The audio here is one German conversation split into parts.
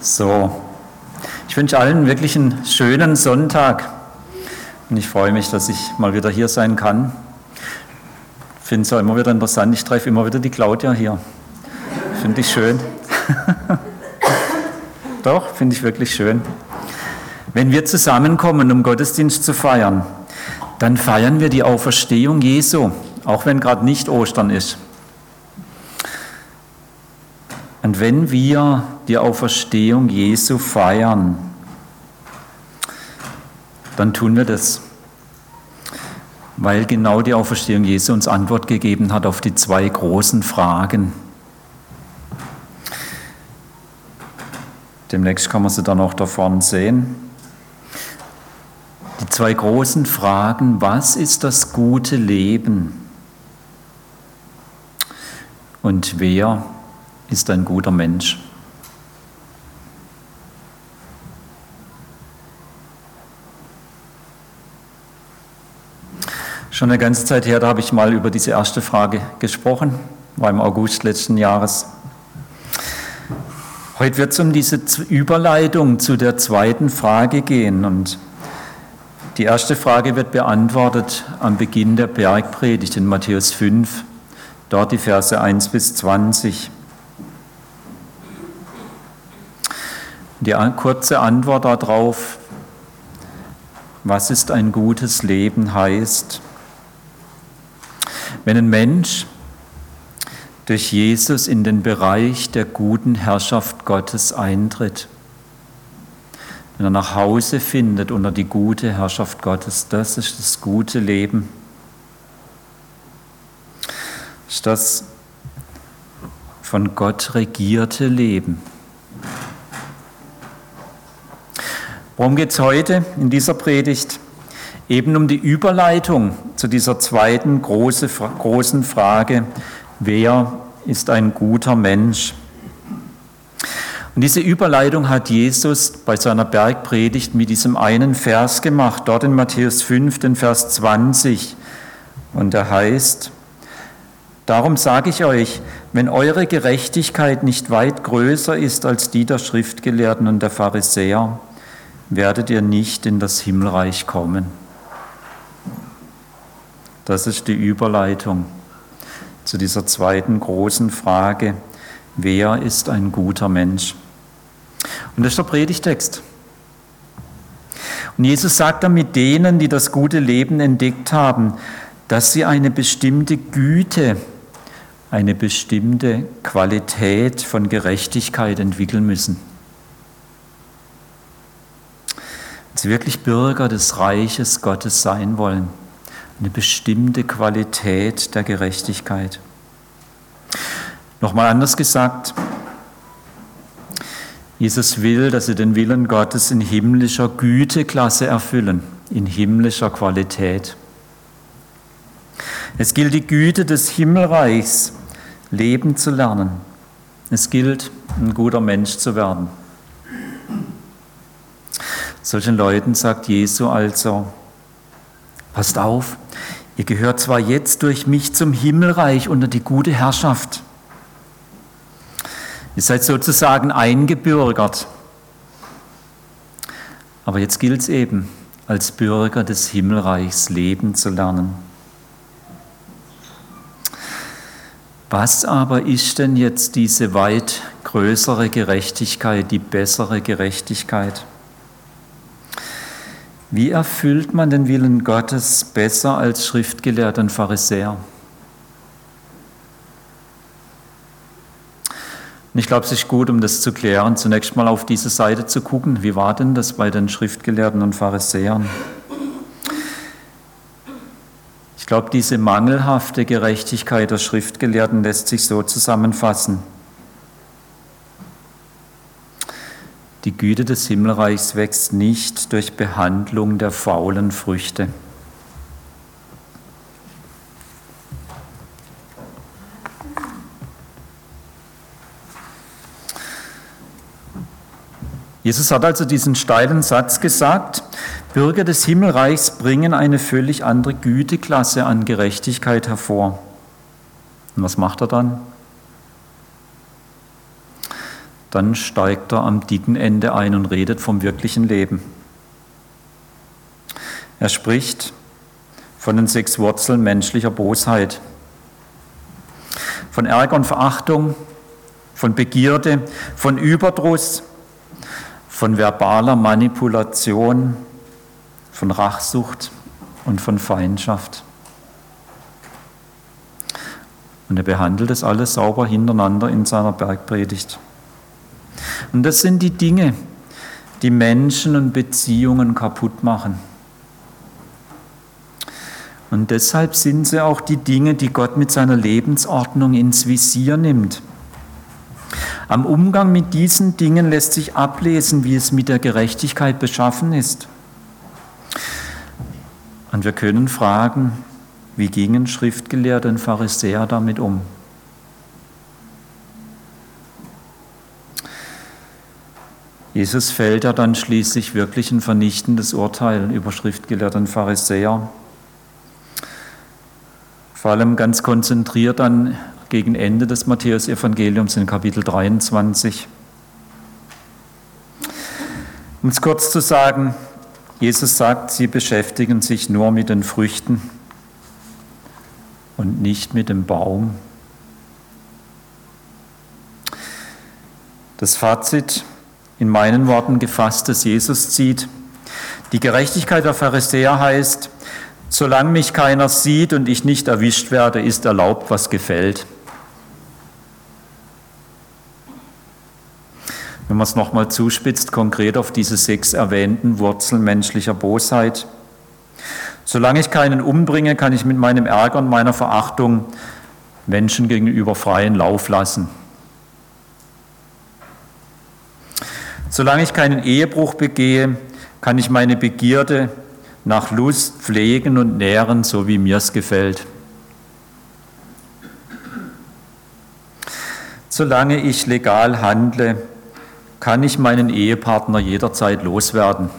So, ich wünsche allen wirklich einen schönen Sonntag und ich freue mich, dass ich mal wieder hier sein kann. Ich finde es auch immer wieder interessant, ich treffe immer wieder die Claudia hier. Finde ich schön. Doch, finde ich wirklich schön. Wenn wir zusammenkommen, um Gottesdienst zu feiern, dann feiern wir die Auferstehung Jesu, auch wenn gerade nicht Ostern ist. Wenn wir die Auferstehung Jesu feiern, dann tun wir das, weil genau die Auferstehung Jesu uns Antwort gegeben hat auf die zwei großen Fragen. Demnächst kann man sie dann auch da vorne sehen. Die zwei großen Fragen, was ist das gute Leben? Und wer ist ein guter Mensch. Schon eine ganze Zeit her, da habe ich mal über diese erste Frage gesprochen, war im August letzten Jahres. Heute wird es um diese Überleitung zu der zweiten Frage gehen und die erste Frage wird beantwortet am Beginn der Bergpredigt in Matthäus 5, dort die Verse 1 bis 20. Die kurze Antwort darauf, was ist ein gutes Leben heißt, wenn ein Mensch durch Jesus in den Bereich der guten Herrschaft Gottes eintritt, wenn er nach Hause findet unter die gute Herrschaft Gottes, das ist das gute Leben. Ist das von Gott regierte Leben. Worum geht es heute in dieser Predigt? Eben um die Überleitung zu dieser zweiten große, großen Frage, wer ist ein guter Mensch? Und diese Überleitung hat Jesus bei seiner Bergpredigt mit diesem einen Vers gemacht, dort in Matthäus 5, den Vers 20. Und er heißt, Darum sage ich euch, wenn eure Gerechtigkeit nicht weit größer ist als die der Schriftgelehrten und der Pharisäer, werdet ihr nicht in das Himmelreich kommen. Das ist die Überleitung zu dieser zweiten großen Frage, wer ist ein guter Mensch? Und das ist der Predigtext. Und Jesus sagt dann mit denen, die das gute Leben entdeckt haben, dass sie eine bestimmte Güte, eine bestimmte Qualität von Gerechtigkeit entwickeln müssen. Sie wirklich Bürger des Reiches Gottes sein wollen. Eine bestimmte Qualität der Gerechtigkeit. Nochmal anders gesagt, Jesus will, dass sie den Willen Gottes in himmlischer Güteklasse erfüllen, in himmlischer Qualität. Es gilt die Güte des Himmelreichs leben zu lernen. Es gilt, ein guter Mensch zu werden. Solchen Leuten sagt Jesu also, passt auf, ihr gehört zwar jetzt durch mich zum Himmelreich unter die gute Herrschaft, ihr seid sozusagen eingebürgert, aber jetzt gilt es eben, als Bürger des Himmelreichs leben zu lernen. Was aber ist denn jetzt diese weit größere Gerechtigkeit, die bessere Gerechtigkeit? Wie erfüllt man den Willen Gottes besser als Schriftgelehrter und Pharisäer? Und ich glaube, es ist gut, um das zu klären, zunächst mal auf diese Seite zu gucken. Wie war denn das bei den Schriftgelehrten und Pharisäern? Ich glaube, diese mangelhafte Gerechtigkeit der Schriftgelehrten lässt sich so zusammenfassen. Die Güte des Himmelreichs wächst nicht durch Behandlung der faulen Früchte. Jesus hat also diesen steilen Satz gesagt, Bürger des Himmelreichs bringen eine völlig andere Güteklasse an Gerechtigkeit hervor. Und was macht er dann? Dann steigt er am dicken Ende ein und redet vom wirklichen Leben. Er spricht von den sechs Wurzeln menschlicher Bosheit, von Ärger und Verachtung, von Begierde, von Überdruss, von verbaler Manipulation, von Rachsucht und von Feindschaft. Und er behandelt es alles sauber hintereinander in seiner Bergpredigt. Und das sind die Dinge, die Menschen und Beziehungen kaputt machen. Und deshalb sind sie auch die Dinge, die Gott mit seiner Lebensordnung ins Visier nimmt. Am Umgang mit diesen Dingen lässt sich ablesen, wie es mit der Gerechtigkeit beschaffen ist. Und wir können fragen, wie gingen Schriftgelehrte und Pharisäer damit um? Jesus fällt ja dann schließlich wirklich ein vernichtendes Urteil über Schriftgelehrte und Pharisäer. Vor allem ganz konzentriert dann gegen Ende des Matthäus-Evangeliums in Kapitel 23. Um es kurz zu sagen, Jesus sagt, sie beschäftigen sich nur mit den Früchten und nicht mit dem Baum. Das Fazit in meinen Worten gefasst, das Jesus zieht. Die Gerechtigkeit der Pharisäer heißt, solange mich keiner sieht und ich nicht erwischt werde, ist erlaubt, was gefällt. Wenn man es nochmal zuspitzt, konkret auf diese sechs erwähnten Wurzeln menschlicher Bosheit. Solange ich keinen umbringe, kann ich mit meinem Ärger und meiner Verachtung Menschen gegenüber freien Lauf lassen. Solange ich keinen Ehebruch begehe, kann ich meine Begierde nach Lust pflegen und nähren, so wie mir es gefällt. Solange ich legal handle, kann ich meinen Ehepartner jederzeit loswerden.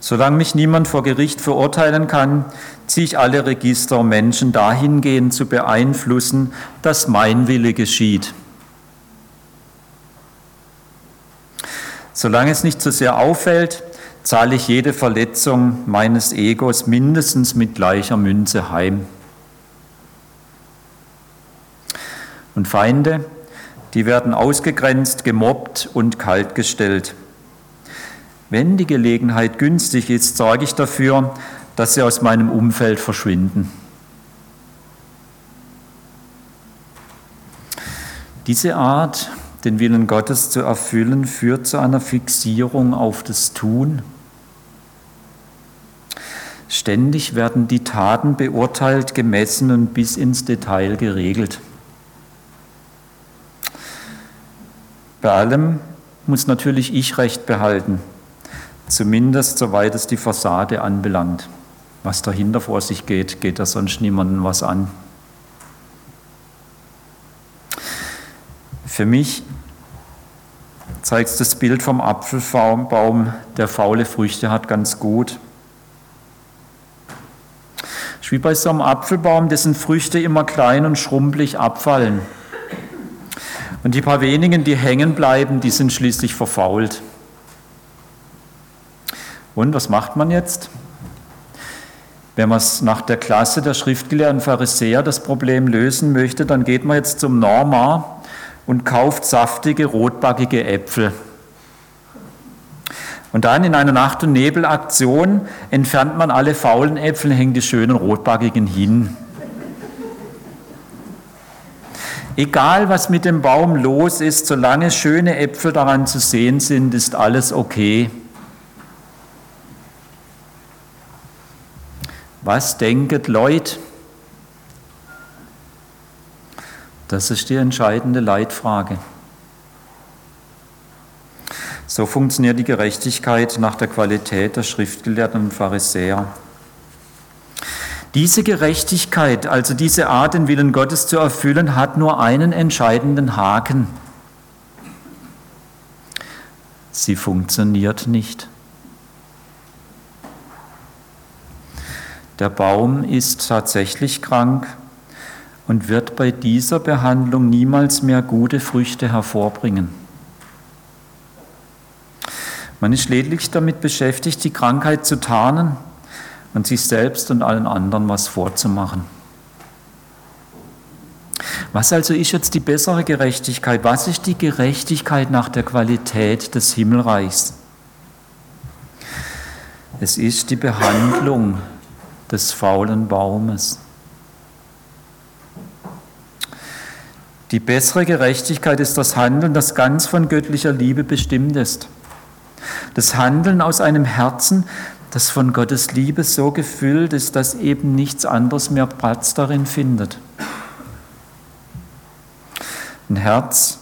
Solange mich niemand vor Gericht verurteilen kann, ziehe ich alle Register, Menschen dahingehend zu beeinflussen, dass mein Wille geschieht. Solange es nicht zu sehr auffällt, zahle ich jede Verletzung meines Egos mindestens mit gleicher Münze heim. Und Feinde, die werden ausgegrenzt, gemobbt und kaltgestellt. Wenn die Gelegenheit günstig ist, sorge ich dafür, dass sie aus meinem Umfeld verschwinden. Diese Art, den Willen Gottes zu erfüllen, führt zu einer Fixierung auf das Tun. Ständig werden die Taten beurteilt, gemessen und bis ins Detail geregelt. Bei allem muss natürlich ich Recht behalten zumindest soweit es die Fassade anbelangt. Was dahinter vor sich geht, geht da sonst niemandem was an. Für mich zeigt das Bild vom Apfelbaum, der faule Früchte hat, ganz gut. Ist wie bei so einem Apfelbaum, dessen Früchte immer klein und schrumpelig abfallen. Und die paar wenigen, die hängen bleiben, die sind schließlich verfault. Und was macht man jetzt? Wenn man nach der Klasse der Schriftgelehrten Pharisäer das Problem lösen möchte, dann geht man jetzt zum Norma und kauft saftige, rotbackige Äpfel. Und dann in einer Nacht- und Nebelaktion entfernt man alle faulen Äpfel und hängt die schönen rotbackigen hin. Egal, was mit dem Baum los ist, solange schöne Äpfel daran zu sehen sind, ist alles okay. Was denket Leute? Das ist die entscheidende Leitfrage. So funktioniert die Gerechtigkeit nach der Qualität der Schriftgelehrten und Pharisäer. Diese Gerechtigkeit, also diese Art, den Willen Gottes zu erfüllen, hat nur einen entscheidenden Haken. Sie funktioniert nicht. Der Baum ist tatsächlich krank, und wird bei dieser Behandlung niemals mehr gute Früchte hervorbringen. Man ist lediglich damit beschäftigt, die Krankheit zu tarnen und sich selbst und allen anderen was vorzumachen. Was also ist jetzt die bessere Gerechtigkeit? Was ist die Gerechtigkeit nach der Qualität des Himmelreichs? Es ist die Behandlung des faulen Baumes. Die bessere Gerechtigkeit ist das Handeln, das ganz von göttlicher Liebe bestimmt ist. Das Handeln aus einem Herzen, das von Gottes Liebe so gefüllt ist, dass eben nichts anderes mehr Platz darin findet. Ein Herz,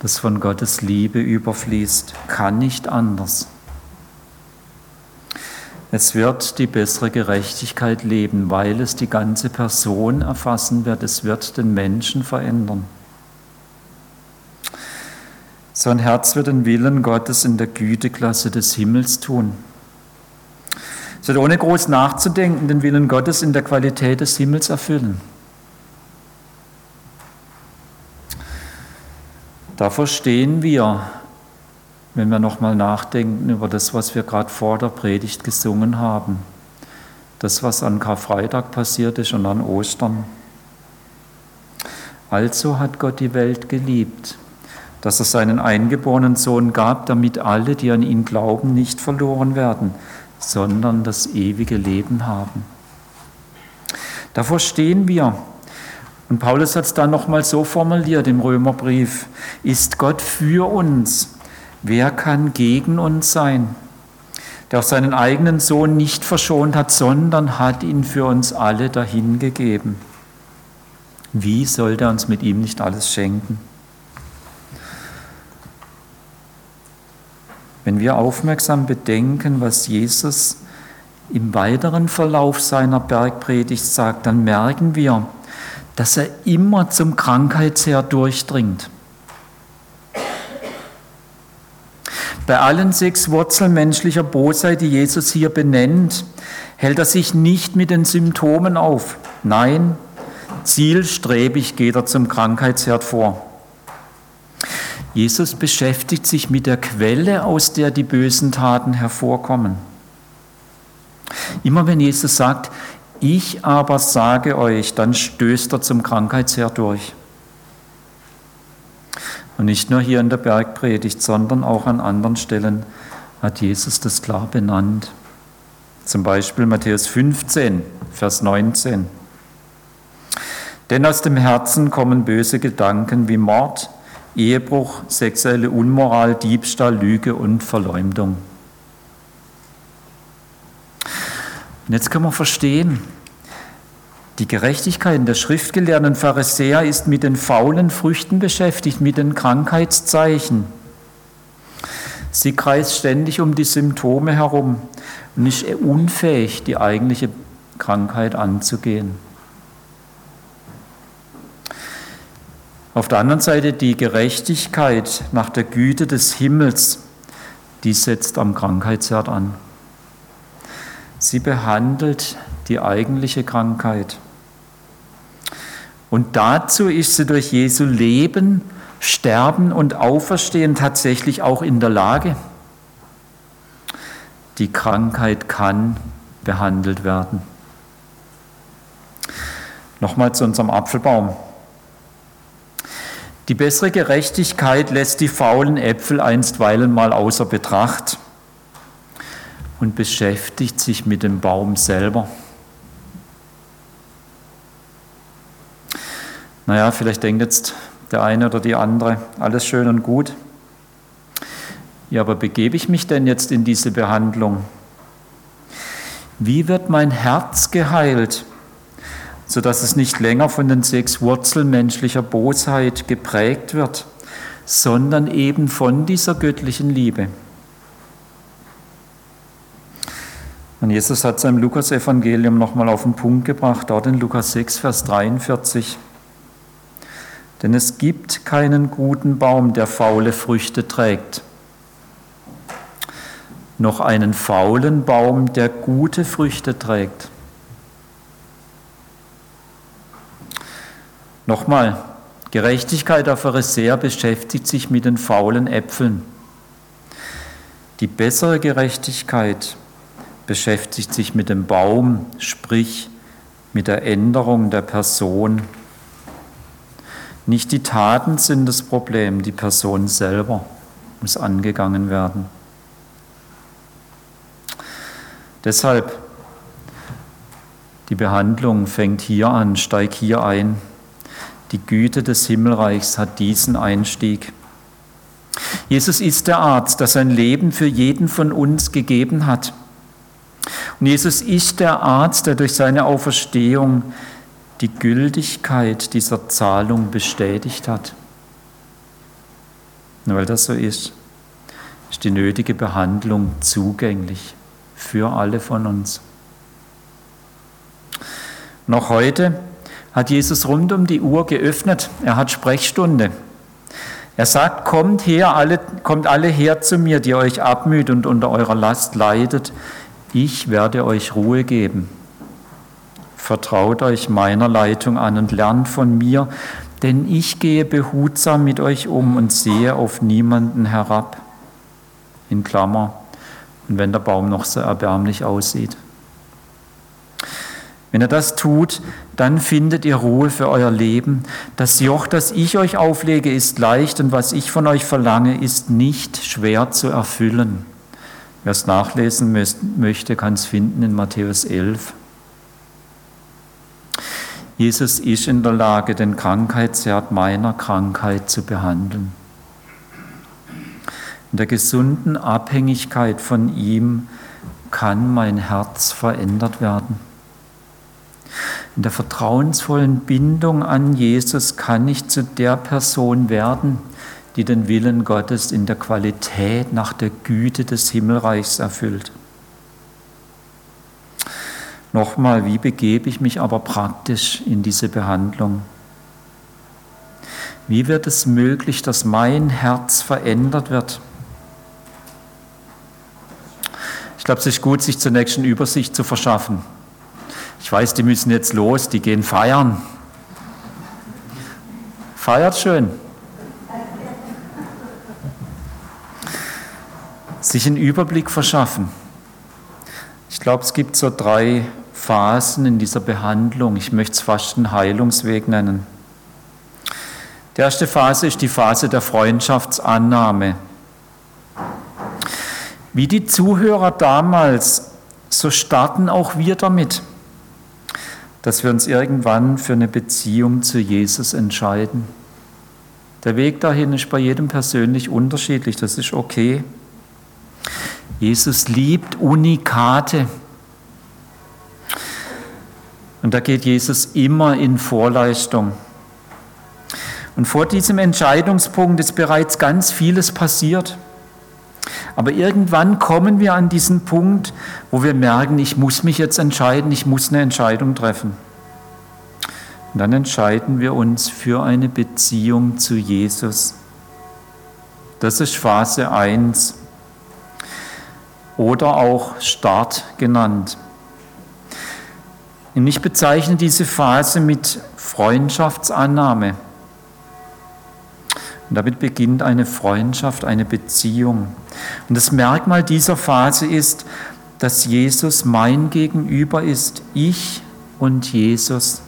das von Gottes Liebe überfließt, kann nicht anders. Es wird die bessere Gerechtigkeit leben, weil es die ganze Person erfassen wird. Es wird den Menschen verändern. So ein Herz wird den Willen Gottes in der Güteklasse des Himmels tun. Es wird ohne groß nachzudenken den Willen Gottes in der Qualität des Himmels erfüllen. Davor stehen wir wenn wir nochmal nachdenken über das, was wir gerade vor der Predigt gesungen haben. Das, was an Karfreitag passiert ist und an Ostern. Also hat Gott die Welt geliebt, dass er seinen eingeborenen Sohn gab, damit alle, die an ihn glauben, nicht verloren werden, sondern das ewige Leben haben. Davor stehen wir. Und Paulus hat es dann nochmal so formuliert im Römerbrief, ist Gott für uns, Wer kann gegen uns sein, der auch seinen eigenen Sohn nicht verschont hat, sondern hat ihn für uns alle dahingegeben? Wie soll er uns mit ihm nicht alles schenken? Wenn wir aufmerksam bedenken, was Jesus im weiteren Verlauf seiner Bergpredigt sagt, dann merken wir, dass er immer zum Krankheitsherd durchdringt. Bei allen sechs Wurzeln menschlicher Bosheit, die Jesus hier benennt, hält er sich nicht mit den Symptomen auf. Nein, zielstrebig geht er zum Krankheitsherd vor. Jesus beschäftigt sich mit der Quelle, aus der die bösen Taten hervorkommen. Immer wenn Jesus sagt, ich aber sage euch, dann stößt er zum Krankheitsherd durch. Und nicht nur hier in der Bergpredigt, sondern auch an anderen Stellen hat Jesus das klar benannt. Zum Beispiel Matthäus 15, Vers 19. Denn aus dem Herzen kommen böse Gedanken wie Mord, Ehebruch, sexuelle Unmoral, Diebstahl, Lüge und Verleumdung. Und jetzt können wir verstehen, die Gerechtigkeit der schriftgelehrten Pharisäer ist mit den faulen Früchten beschäftigt, mit den Krankheitszeichen. Sie kreist ständig um die Symptome herum und ist unfähig, die eigentliche Krankheit anzugehen. Auf der anderen Seite die Gerechtigkeit nach der Güte des Himmels, die setzt am Krankheitsherd an. Sie behandelt die eigentliche Krankheit. Und dazu ist sie durch Jesu Leben, Sterben und Auferstehen tatsächlich auch in der Lage. Die Krankheit kann behandelt werden. Nochmal zu unserem Apfelbaum. Die bessere Gerechtigkeit lässt die faulen Äpfel einstweilen mal außer Betracht und beschäftigt sich mit dem Baum selber. Naja, vielleicht denkt jetzt der eine oder die andere, alles schön und gut. Ja, aber begebe ich mich denn jetzt in diese Behandlung? Wie wird mein Herz geheilt, sodass es nicht länger von den sechs Wurzeln menschlicher Bosheit geprägt wird, sondern eben von dieser göttlichen Liebe? Und Jesus hat es im Lukas-Evangelium nochmal auf den Punkt gebracht, dort in Lukas 6, Vers 43. Denn es gibt keinen guten Baum, der faule Früchte trägt, noch einen faulen Baum, der gute Früchte trägt. Nochmal, Gerechtigkeit der Pharisäer beschäftigt sich mit den faulen Äpfeln. Die bessere Gerechtigkeit beschäftigt sich mit dem Baum, sprich mit der Änderung der Person. Nicht die Taten sind das Problem, die Person selber muss angegangen werden. Deshalb, die Behandlung fängt hier an, steig hier ein. Die Güte des Himmelreichs hat diesen Einstieg. Jesus ist der Arzt, der sein Leben für jeden von uns gegeben hat. Und Jesus ist der Arzt, der durch seine Auferstehung die Gültigkeit dieser Zahlung bestätigt hat. Und weil das so ist, ist die nötige Behandlung zugänglich für alle von uns. Noch heute hat Jesus rund um die Uhr geöffnet. Er hat Sprechstunde. Er sagt, kommt her, alle, kommt alle her zu mir, die euch abmüht und unter eurer Last leidet. Ich werde euch Ruhe geben. Vertraut euch meiner Leitung an und lernt von mir, denn ich gehe behutsam mit euch um und sehe auf niemanden herab. In Klammer. Und wenn der Baum noch so erbärmlich aussieht. Wenn ihr das tut, dann findet ihr Ruhe für euer Leben. Das Joch, das ich euch auflege, ist leicht und was ich von euch verlange, ist nicht schwer zu erfüllen. Wer es nachlesen möchte, kann es finden in Matthäus 11. Jesus ist in der Lage, den Krankheitsherd meiner Krankheit zu behandeln. In der gesunden Abhängigkeit von ihm kann mein Herz verändert werden. In der vertrauensvollen Bindung an Jesus kann ich zu der Person werden, die den Willen Gottes in der Qualität nach der Güte des Himmelreichs erfüllt. Nochmal, wie begebe ich mich aber praktisch in diese Behandlung? Wie wird es möglich, dass mein Herz verändert wird? Ich glaube, es ist gut, sich zunächst eine Übersicht zu verschaffen. Ich weiß, die müssen jetzt los, die gehen feiern. Feiert schön. Sich einen Überblick verschaffen. Ich glaube, es gibt so drei Phasen in dieser Behandlung. Ich möchte es fast einen Heilungsweg nennen. Die erste Phase ist die Phase der Freundschaftsannahme. Wie die Zuhörer damals, so starten auch wir damit, dass wir uns irgendwann für eine Beziehung zu Jesus entscheiden. Der Weg dahin ist bei jedem persönlich unterschiedlich, das ist okay. Jesus liebt Unikate. Und da geht Jesus immer in Vorleistung. Und vor diesem Entscheidungspunkt ist bereits ganz vieles passiert. Aber irgendwann kommen wir an diesen Punkt, wo wir merken, ich muss mich jetzt entscheiden, ich muss eine Entscheidung treffen. Und dann entscheiden wir uns für eine Beziehung zu Jesus. Das ist Phase 1 oder auch Start genannt. Und ich bezeichne diese Phase mit Freundschaftsannahme. Und damit beginnt eine Freundschaft, eine Beziehung. Und das Merkmal dieser Phase ist, dass Jesus mein Gegenüber ist, ich und Jesus.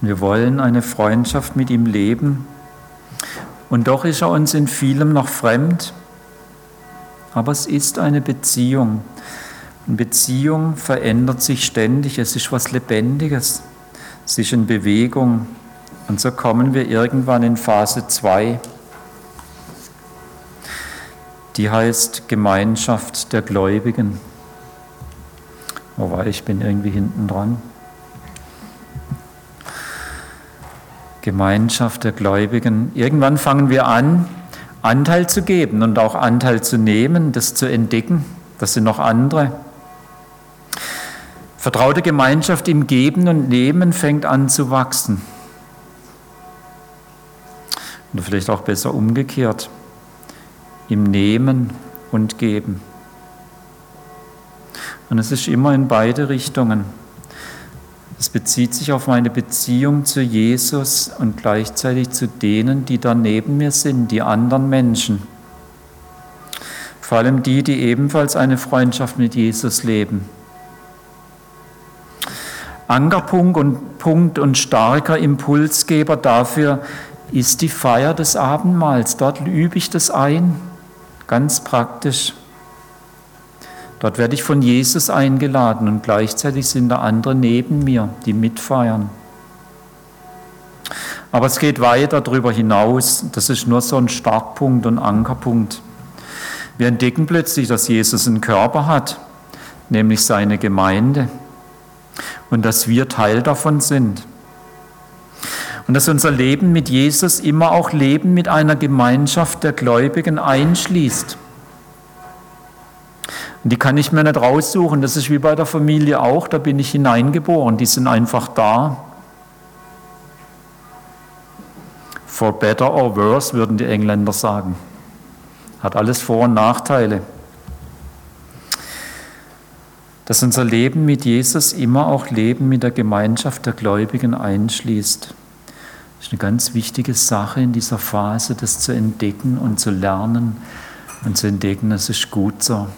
Wir wollen eine Freundschaft mit ihm leben. Und doch ist er uns in vielem noch fremd. Aber es ist eine Beziehung. Eine Beziehung verändert sich ständig, es ist was Lebendiges, es ist in Bewegung. Und so kommen wir irgendwann in Phase 2, die heißt Gemeinschaft der Gläubigen. Wobei ich bin irgendwie hinten dran. Gemeinschaft der Gläubigen. Irgendwann fangen wir an, Anteil zu geben und auch Anteil zu nehmen, das zu entdecken. Das sind noch andere. Vertraute Gemeinschaft im Geben und Nehmen fängt an zu wachsen. Oder vielleicht auch besser umgekehrt, im Nehmen und Geben. Und es ist immer in beide Richtungen. Es bezieht sich auf meine Beziehung zu Jesus und gleichzeitig zu denen, die da neben mir sind, die anderen Menschen. Vor allem die, die ebenfalls eine Freundschaft mit Jesus leben. Ankerpunkt und, Punkt und starker Impulsgeber dafür ist die Feier des Abendmahls. Dort übe ich das ein, ganz praktisch. Dort werde ich von Jesus eingeladen und gleichzeitig sind da andere neben mir, die mitfeiern. Aber es geht weiter darüber hinaus. Das ist nur so ein Startpunkt und Ankerpunkt. Wir entdecken plötzlich, dass Jesus einen Körper hat, nämlich seine Gemeinde, und dass wir Teil davon sind. Und dass unser Leben mit Jesus immer auch Leben mit einer Gemeinschaft der Gläubigen einschließt. Und die kann ich mir nicht raussuchen. Das ist wie bei der Familie auch. Da bin ich hineingeboren. Die sind einfach da. For better or worse, würden die Engländer sagen. Hat alles Vor- und Nachteile. Dass unser Leben mit Jesus immer auch Leben mit der Gemeinschaft der Gläubigen einschließt. Das ist eine ganz wichtige Sache in dieser Phase, das zu entdecken und zu lernen und zu entdecken, das ist gut so. Und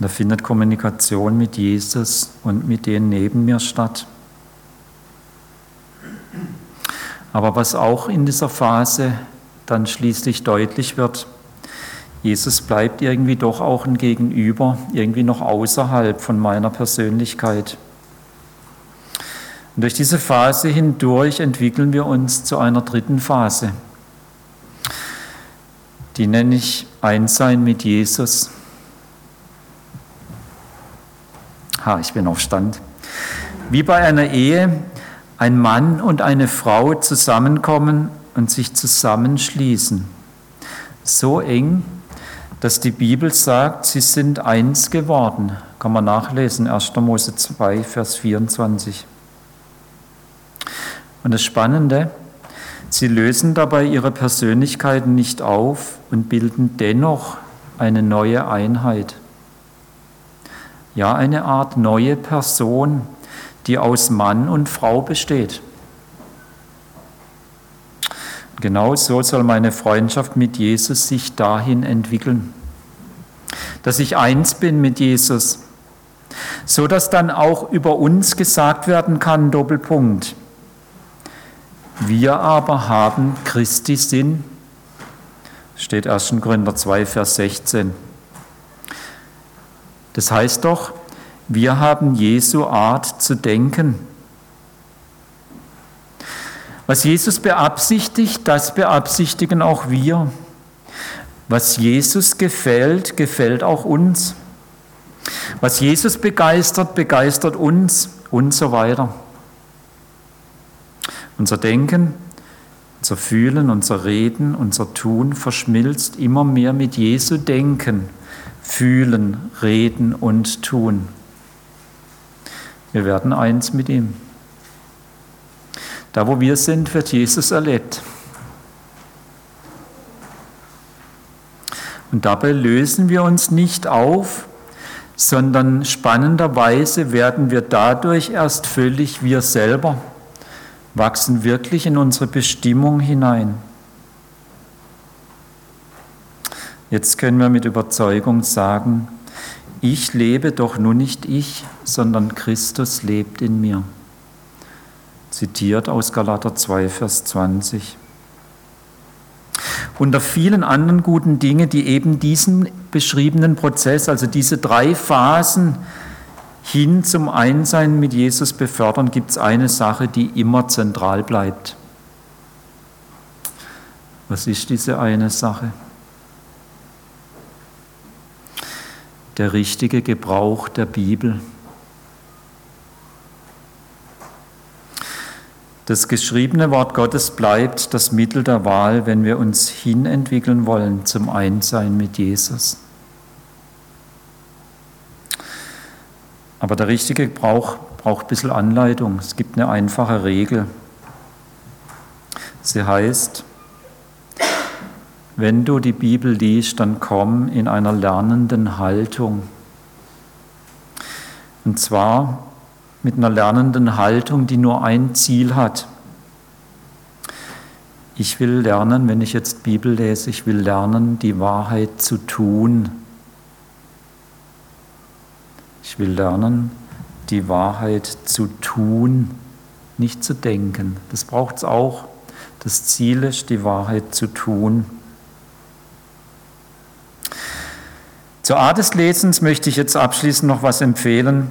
da findet Kommunikation mit Jesus und mit denen neben mir statt. Aber was auch in dieser Phase dann schließlich deutlich wird, Jesus bleibt irgendwie doch auch ein Gegenüber, irgendwie noch außerhalb von meiner Persönlichkeit. Und durch diese Phase hindurch entwickeln wir uns zu einer dritten Phase. Die nenne ich Einssein mit Jesus. Ha, ich bin auf Stand. Wie bei einer Ehe ein Mann und eine Frau zusammenkommen und sich zusammenschließen. So eng, dass die Bibel sagt, sie sind eins geworden. Kann man nachlesen, 1. Mose 2, Vers 24. Und das Spannende, sie lösen dabei ihre Persönlichkeiten nicht auf und bilden dennoch eine neue Einheit ja eine Art neue Person, die aus Mann und Frau besteht. Genau so soll meine Freundschaft mit Jesus sich dahin entwickeln, dass ich eins bin mit Jesus, so dass dann auch über uns gesagt werden kann, Doppelpunkt. Wir aber haben Christi Sinn, steht 1. Korinther 2, Vers 16. Das heißt doch, wir haben Jesu Art zu denken. Was Jesus beabsichtigt, das beabsichtigen auch wir. Was Jesus gefällt, gefällt auch uns. Was Jesus begeistert, begeistert uns und so weiter. Unser Denken, unser Fühlen, unser Reden, unser Tun verschmilzt immer mehr mit Jesu Denken fühlen, reden und tun. Wir werden eins mit ihm. Da, wo wir sind, wird Jesus erlebt. Und dabei lösen wir uns nicht auf, sondern spannenderweise werden wir dadurch erst völlig wir selber, wachsen wirklich in unsere Bestimmung hinein. Jetzt können wir mit Überzeugung sagen, ich lebe doch nun nicht ich, sondern Christus lebt in mir. Zitiert aus Galater 2, Vers 20. Unter vielen anderen guten Dingen, die eben diesen beschriebenen Prozess, also diese drei Phasen hin zum Einsein mit Jesus befördern, gibt es eine Sache, die immer zentral bleibt. Was ist diese eine Sache? der richtige Gebrauch der Bibel. Das geschriebene Wort Gottes bleibt das Mittel der Wahl, wenn wir uns hinentwickeln wollen zum Einsein mit Jesus. Aber der richtige Gebrauch braucht ein bisschen Anleitung. Es gibt eine einfache Regel. Sie heißt, wenn du die Bibel liest, dann komm in einer lernenden Haltung. Und zwar mit einer lernenden Haltung, die nur ein Ziel hat. Ich will lernen, wenn ich jetzt Bibel lese, ich will lernen, die Wahrheit zu tun. Ich will lernen, die Wahrheit zu tun, nicht zu denken. Das braucht es auch. Das Ziel ist, die Wahrheit zu tun. Zur Art des Lesens möchte ich jetzt abschließend noch was empfehlen,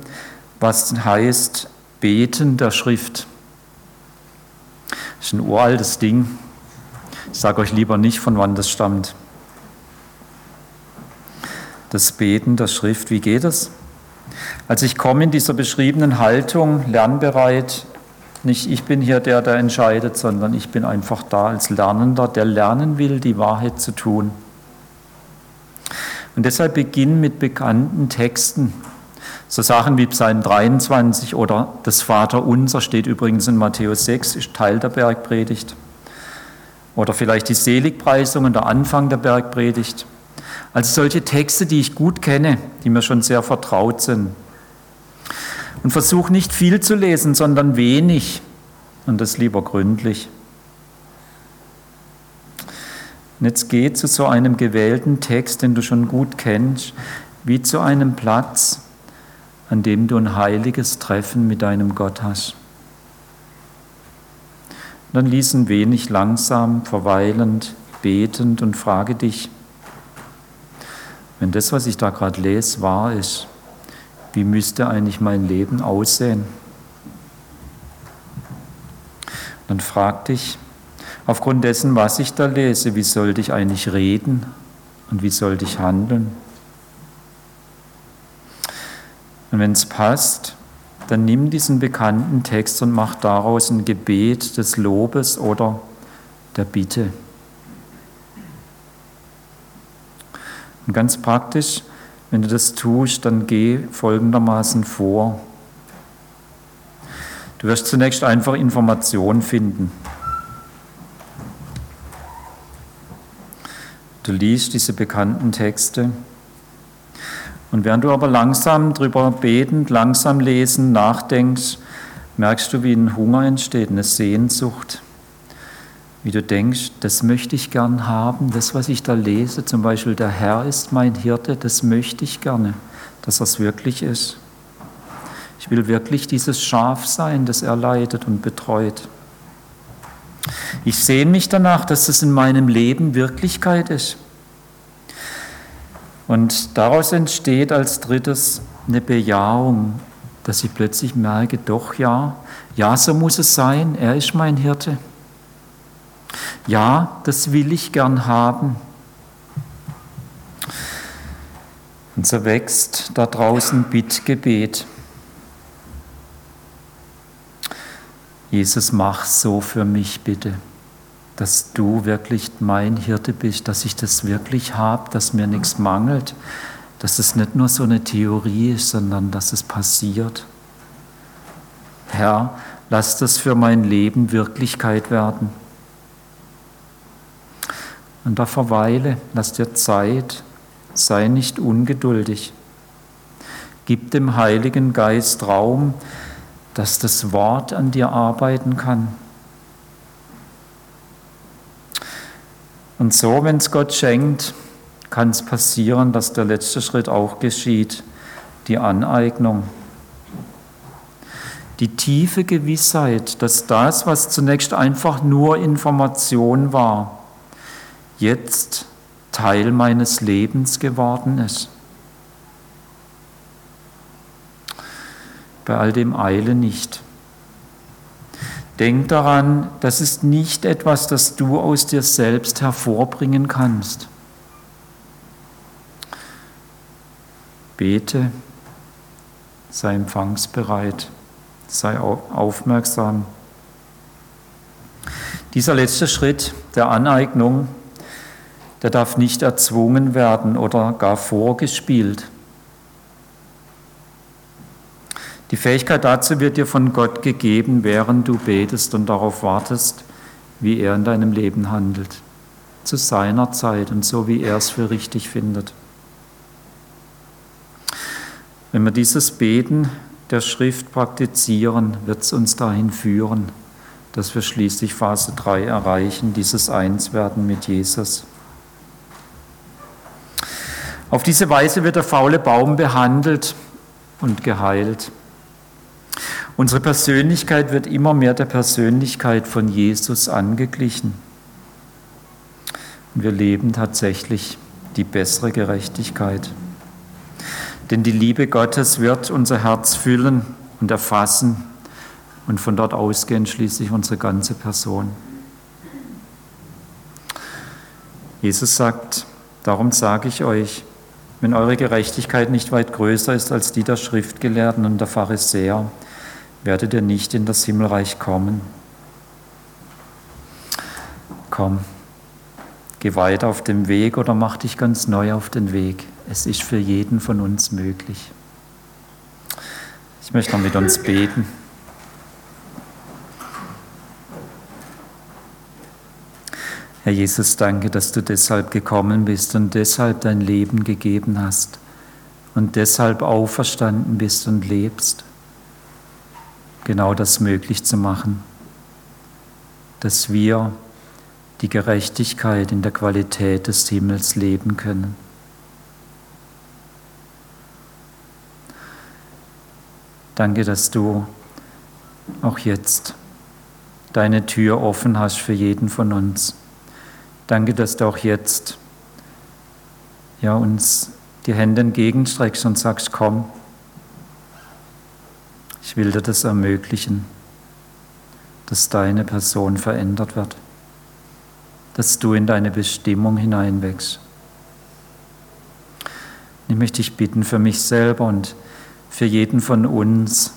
was heißt Beten der Schrift. Das ist ein uraltes Ding. Ich sage euch lieber nicht, von wann das stammt. Das Beten der Schrift, wie geht es? Also ich komme in dieser beschriebenen Haltung, lernbereit, nicht ich bin hier der, der entscheidet, sondern ich bin einfach da als Lernender, der lernen will, die Wahrheit zu tun. Und deshalb beginnen mit bekannten Texten. So Sachen wie Psalm 23 oder das Vaterunser steht übrigens in Matthäus 6, ist Teil der Bergpredigt. Oder vielleicht die Seligpreisung und der Anfang der Bergpredigt. Also solche Texte, die ich gut kenne, die mir schon sehr vertraut sind. Und versuche nicht viel zu lesen, sondern wenig und das lieber gründlich. Und jetzt geh zu so einem gewählten Text, den du schon gut kennst, wie zu einem Platz, an dem du ein heiliges Treffen mit deinem Gott hast. Dann lies ein wenig langsam, verweilend, betend und frage dich, wenn das, was ich da gerade lese, wahr ist, wie müsste eigentlich mein Leben aussehen? Dann frag dich, aufgrund dessen, was ich da lese, wie sollte ich eigentlich reden und wie sollte ich handeln? Und wenn es passt, dann nimm diesen bekannten Text und mach daraus ein Gebet des Lobes oder der Bitte. Und ganz praktisch, wenn du das tust, dann geh folgendermaßen vor. Du wirst zunächst einfach Informationen finden. Du liest diese bekannten Texte und während du aber langsam drüber betend, langsam lesen, nachdenkst, merkst du, wie ein Hunger entsteht, eine Sehnsucht. Wie du denkst, das möchte ich gern haben, das, was ich da lese, zum Beispiel, der Herr ist mein Hirte, das möchte ich gerne, dass es wirklich ist. Ich will wirklich dieses Schaf sein, das er leitet und betreut. Ich sehne mich danach, dass es in meinem Leben Wirklichkeit ist. Und daraus entsteht als drittes eine Bejahung, dass ich plötzlich merke, doch ja, ja, so muss es sein, er ist mein Hirte. Ja, das will ich gern haben. Und so wächst da draußen Bittgebet. Jesus, mach so für mich bitte dass du wirklich mein Hirte bist, dass ich das wirklich habe, dass mir nichts mangelt, dass es nicht nur so eine Theorie ist, sondern dass es passiert. Herr, lass das für mein Leben Wirklichkeit werden. Und da verweile, lass dir Zeit, sei nicht ungeduldig. Gib dem Heiligen Geist Raum, dass das Wort an dir arbeiten kann. Und so, wenn es Gott schenkt, kann es passieren, dass der letzte Schritt auch geschieht, die Aneignung. Die tiefe Gewissheit, dass das, was zunächst einfach nur Information war, jetzt Teil meines Lebens geworden ist. Bei all dem Eile nicht. Denk daran, das ist nicht etwas, das du aus dir selbst hervorbringen kannst. Bete, sei empfangsbereit, sei aufmerksam. Dieser letzte Schritt der Aneignung, der darf nicht erzwungen werden oder gar vorgespielt. Die Fähigkeit dazu wird dir von Gott gegeben, während du betest und darauf wartest, wie er in deinem Leben handelt. Zu seiner Zeit und so, wie er es für richtig findet. Wenn wir dieses Beten der Schrift praktizieren, wird es uns dahin führen, dass wir schließlich Phase 3 erreichen, dieses Einswerden mit Jesus. Auf diese Weise wird der faule Baum behandelt und geheilt. Unsere Persönlichkeit wird immer mehr der Persönlichkeit von Jesus angeglichen. Und wir leben tatsächlich die bessere Gerechtigkeit. Denn die Liebe Gottes wird unser Herz füllen und erfassen und von dort ausgehen schließlich unsere ganze Person. Jesus sagt, darum sage ich euch, wenn eure Gerechtigkeit nicht weit größer ist als die der Schriftgelehrten und der Pharisäer, werdet ihr nicht in das Himmelreich kommen. Komm, geh weiter auf dem Weg oder mach dich ganz neu auf den Weg. Es ist für jeden von uns möglich. Ich möchte noch mit uns beten. Herr Jesus, danke, dass du deshalb gekommen bist und deshalb dein Leben gegeben hast und deshalb auferstanden bist und lebst, genau das möglich zu machen, dass wir die Gerechtigkeit in der Qualität des Himmels leben können. Danke, dass du auch jetzt deine Tür offen hast für jeden von uns. Danke, dass du auch jetzt ja, uns die Hände entgegenstreckst und sagst, komm, ich will dir das ermöglichen, dass deine Person verändert wird, dass du in deine Bestimmung hineinwächst. Ich möchte dich bitten für mich selber und für jeden von uns,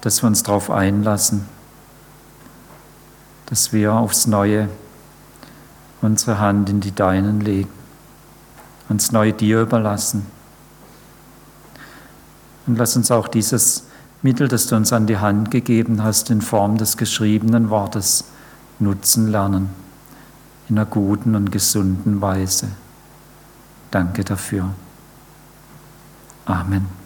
dass wir uns darauf einlassen, dass wir aufs Neue unsere Hand in die Deinen legen, uns neu dir überlassen. Und lass uns auch dieses Mittel, das du uns an die Hand gegeben hast, in Form des geschriebenen Wortes nutzen lernen, in einer guten und gesunden Weise. Danke dafür. Amen.